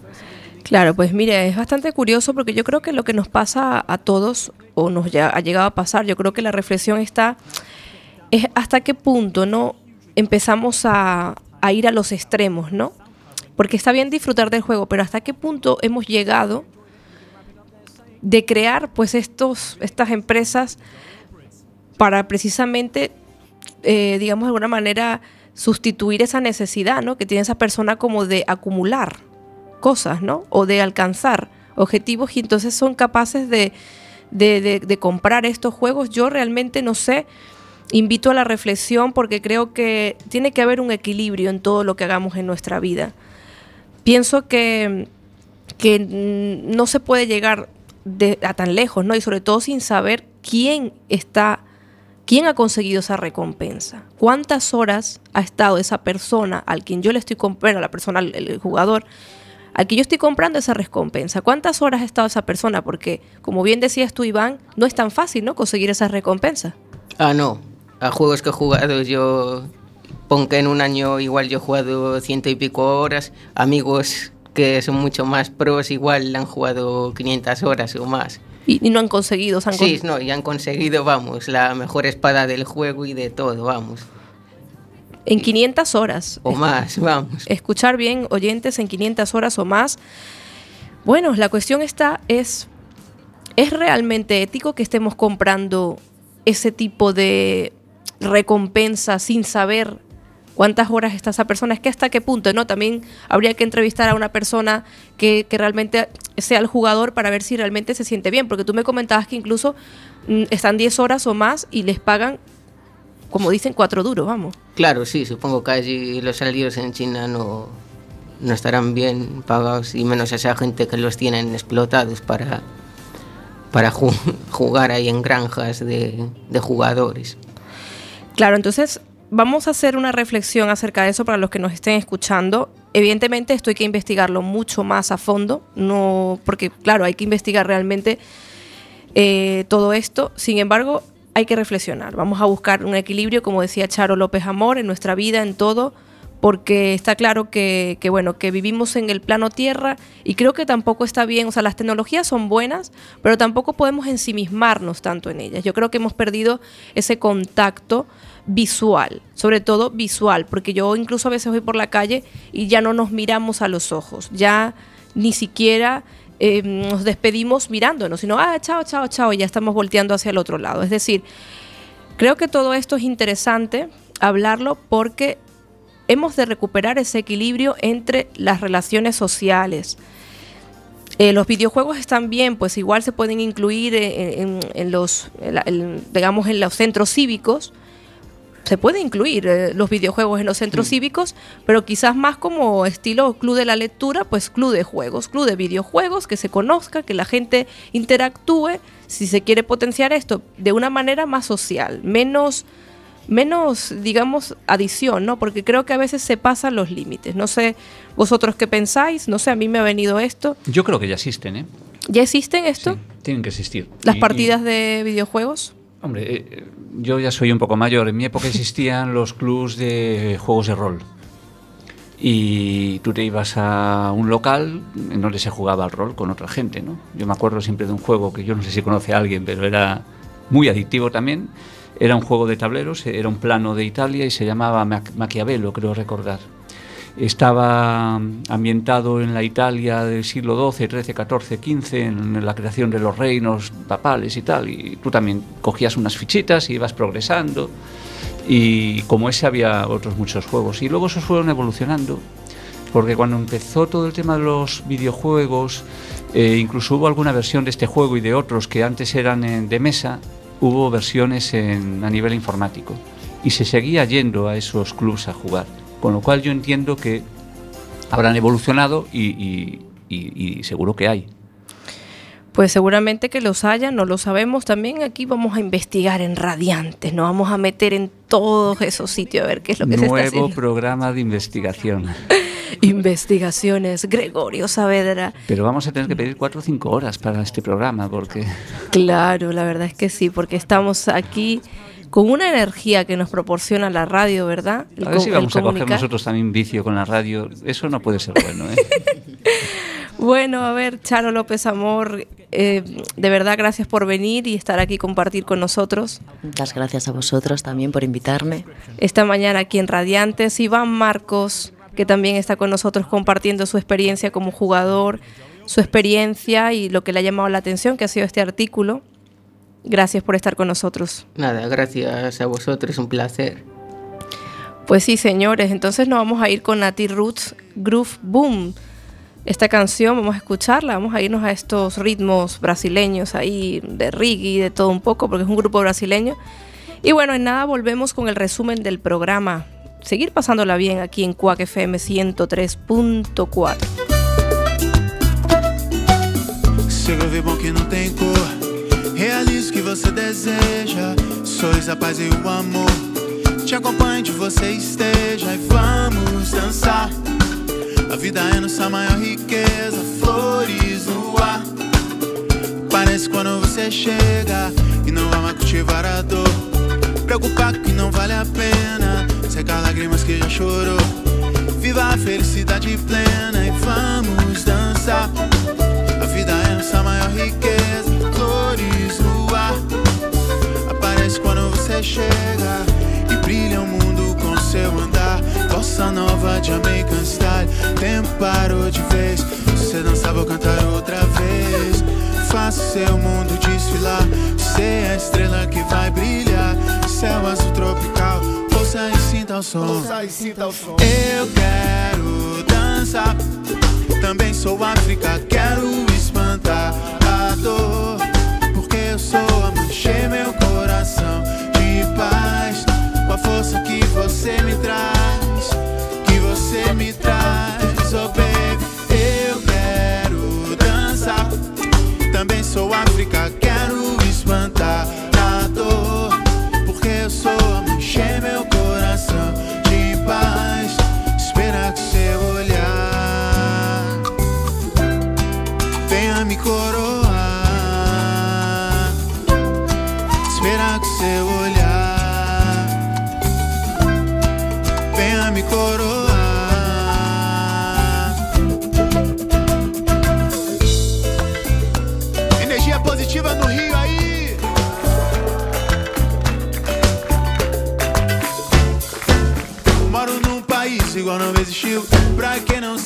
Claro, pues mire, es bastante curioso porque yo creo que lo que nos pasa a todos, o nos ha llegado a pasar, yo creo que la reflexión está, es hasta qué punto no empezamos a, a ir a los extremos, ¿no? Porque está bien disfrutar del juego, pero hasta qué punto hemos llegado de crear pues estos, estas empresas para precisamente, eh, digamos de alguna manera, sustituir esa necesidad, ¿no? Que tiene esa persona como de acumular cosas, ¿no? O de alcanzar objetivos y entonces son capaces de, de, comprar estos juegos. Yo realmente no sé, invito a la reflexión porque creo que tiene que haber un equilibrio en todo lo que hagamos en nuestra vida. Pienso que, que no se puede llegar a tan lejos, ¿no? Y sobre todo sin saber quién está, quién ha conseguido esa recompensa. ¿Cuántas horas ha estado esa persona al quien yo le estoy comprando, la persona, el, el jugador, al que yo estoy comprando esa recompensa? ¿Cuántas horas ha estado esa persona? Porque, como bien decías tú, Iván, no es tan fácil, ¿no? Conseguir esa recompensa. Ah, no. A juegos que he jugado yo, pon que en un año igual yo he jugado ciento y pico horas. Amigos que son mucho más pros igual han jugado 500 horas o más. Y, y no han conseguido. se han Sí, no, y han conseguido, vamos, la mejor espada del juego y de todo, vamos. En 500 horas. O más, vamos. escuchar bien oyentes en 500 horas o más. Bueno, la cuestión está es, ¿es realmente ético que estemos comprando ese tipo de recompensa sin saber cuántas horas está esa persona? Es que hasta qué punto, ¿no? También habría que entrevistar a una persona que, que realmente sea el jugador para ver si realmente se siente bien, porque tú me comentabas que incluso mm, están 10 horas o más y les pagan, como dicen, cuatro duros, vamos. Claro, sí, supongo que allí los salarios en China no, no estarán bien pagados y menos esa gente que los tienen explotados para, para ju- jugar ahí en granjas de, de jugadores. Claro, entonces vamos a hacer una reflexión acerca de eso para los que nos estén escuchando. Evidentemente esto hay que investigarlo mucho más a fondo, no porque claro, hay que investigar realmente eh, todo esto. Sin embargo, hay que reflexionar. Vamos a buscar un equilibrio, como decía Charo López Amor, en nuestra vida, en todo, porque está claro que, que, bueno, que vivimos en el plano tierra y creo que tampoco está bien, o sea, las tecnologías son buenas, pero tampoco podemos ensimismarnos tanto en ellas. Yo creo que hemos perdido ese contacto visual, sobre todo visual, porque yo incluso a veces voy por la calle y ya no nos miramos a los ojos, ya ni siquiera eh, nos despedimos mirándonos, sino, ah, chao, chao, chao, y ya estamos volteando hacia el otro lado. Es decir, creo que todo esto es interesante hablarlo porque hemos de recuperar ese equilibrio entre las relaciones sociales. Eh, los videojuegos están bien, pues igual se pueden incluir en, los, digamos, en los centros cívicos. Se puede incluir eh, los videojuegos en los centros cívicos, pero quizás más como estilo club de la lectura, pues club de juegos, club de videojuegos, que se conozca, que la gente interactúe, si se quiere potenciar esto de una manera más social, menos menos, digamos, adición, ¿no? Porque creo que a veces se pasan los límites. No sé vosotros qué pensáis, no sé, a mí me ha venido esto. Yo creo que ya existen, ¿eh? ¿Ya existen esto? Sí, tienen que existir. ¿Las Y- partidas de videojuegos? Hombre, eh, yo ya soy un poco mayor. En mi época existían los clubs de juegos de rol. y tú te ibas a un local en donde se jugaba al rol con otra gente, ¿no? Yo me acuerdo siempre de un juego que yo no sé si conoce a alguien, pero era muy adictivo también. Era un juego de tableros, era un plano de Italia y se llamaba Maquiavelo, creo recordar. Estaba ambientado en la Italia del siglo XII, XIII, XIV, XV, en la creación de los reinos papales y tal. Y tú también cogías unas fichitas y ibas progresando. Y como ese había otros muchos juegos. Y luego esos fueron evolucionando. Porque cuando empezó todo el tema de los videojuegos, eh, incluso hubo alguna versión de este juego y de otros que antes eran en- de mesa, hubo versiones a nivel informático. Y se seguía yendo a esos clubs a jugar. Con lo cual yo entiendo que habrán evolucionado y, y- y- y seguro que hay. Pues seguramente que los haya, no lo sabemos. También aquí vamos a investigar en Radiantes, nos vamos a meter en todos esos sitios a ver qué es lo que se está Nuevo haciendo. programa de investigación. Investigaciones, Gregorio Saavedra. Pero vamos a tener que pedir cuatro o cinco horas para este programa porque... Claro, la verdad es que sí, porque estamos aquí con una energía que nos proporciona la radio, ¿verdad? El A ver si vamos a coger nosotros también vicio con la radio. Eso no puede ser bueno, ¿eh? Bueno, a ver, Charo López Amor, eh, de verdad gracias por venir y estar aquí compartir con nosotros Muchas gracias a vosotros también por invitarme. esta mañana aquí en Radiantes. Iván Marcos, que también está con nosotros compartiendo su experiencia como jugador, su experiencia y lo que le ha llamado la atención, que ha sido este artículo. Gracias por estar con nosotros. Nada, gracias a vosotros, un placer. Pues sí, señores, entonces nos vamos a ir con Nati Roots Groove Boom. Esta canción vamos a escucharla, vamos a irnos a estos ritmos brasileños ahí, de reggae, de todo un poco, porque es un grupo brasileño. Y bueno, en nada volvemos con el resumen del programa. Seguir pasándola bien aquí en Cuac FM 103.4. Escrever bom que não tem cor. Realize o que você deseja. Sois a paz e o amor. Te acompanhe onde você esteja e vamos dançar. A vida é nossa maior riqueza. Flores no ar. Parece quando você chega e não vai mais cultivar a dor. Preocupar que não vale a pena. Secar lágrimas que já chorou. Viva a felicidade plena e vamos dançar. A vida é nossa maior riqueza, você chega e brilha o mundo com seu andar. Bossa nova de Jamaican Style, tempo parou de vez. Você dançava ou cantar outra vez. Faça o seu mundo desfilar. Você é a estrela que vai brilhar. Céu azul tropical, ouça e sinta o som. Eu quero dançar. Também sou África, quero espantar a dor. Porque eu sou a encher meu coração paz. Com a força que você me traz, que você me traz, oh baby. Eu quero dançar. Também sou África,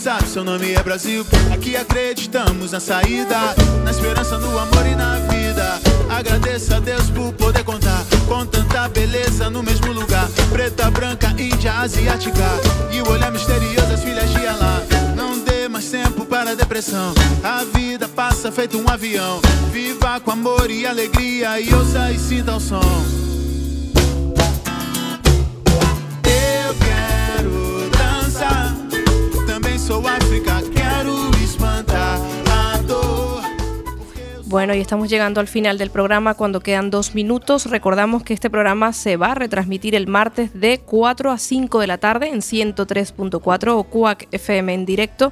sabe, seu nome é Brasil. Aqui acreditamos na saída, na esperança, no amor e na vida. Agradeço a Deus por poder contar com tanta beleza no mesmo lugar. Preta, branca, índia, asiática. E o olhar misterioso das filhas de Alá. Não dê mais tempo para a depressão. A vida passa feito um avião. Viva com amor e alegria. E ouça e sinta o som. Bueno, y estamos llegando al final del programa cuando quedan dos minutos. Recordamos que este programa se va a retransmitir el martes de 4 a 5 de la tarde en 103.4 o CUAC FM en directo.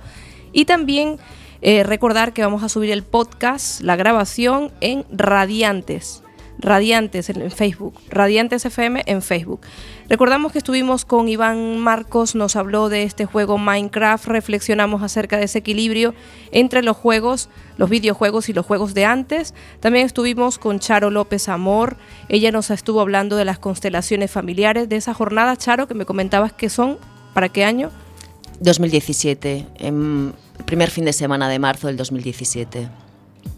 Y también eh, recordar que vamos a subir el podcast, la grabación en Radiantes. Radiantes en, Facebook, Radiantes FM en Facebook. Recordamos que estuvimos con Iván Marcos, nos habló de este juego Minecraft, reflexionamos acerca de ese equilibrio entre los juegos, los videojuegos y los juegos de antes. También estuvimos con Charo López Amor, ella nos estuvo hablando de las constelaciones familiares, de esa jornada, Charo, que me comentabas que son, ¿para qué año? 2017, en primer fin de semana de marzo del 2017.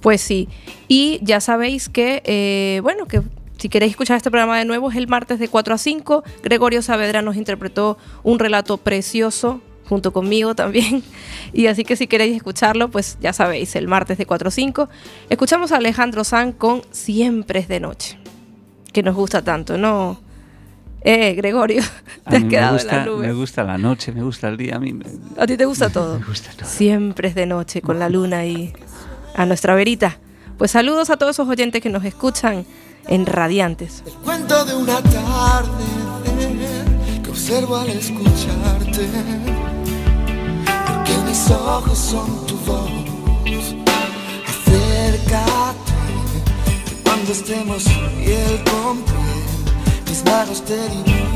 Pues sí. Y ya sabéis que, eh, bueno, que si queréis escuchar este programa de nuevo es el martes de 4 a 5. Gregorio Saavedra nos interpretó un relato precioso junto conmigo también. Y así que si queréis escucharlo, pues ya sabéis, el martes de 4 a 5. Escuchamos a Alejandro San con Siempre es de noche, que nos gusta tanto, ¿no? Eh, Gregorio, A te has mí me quedado gusta, en la me gusta la noche, me gusta el día. A mí me- ¿A ti te gusta todo? Me gusta todo. Siempre es de noche con la luna ahí a nuestra verita. Pues saludos a todos esos oyentes que nos escuchan en Radiantes. Cuento de una tarde que observo al escucharte. Porque mis ojos son tu voz. Acércate cuando estemos piel con piel. Mis manos te dibujan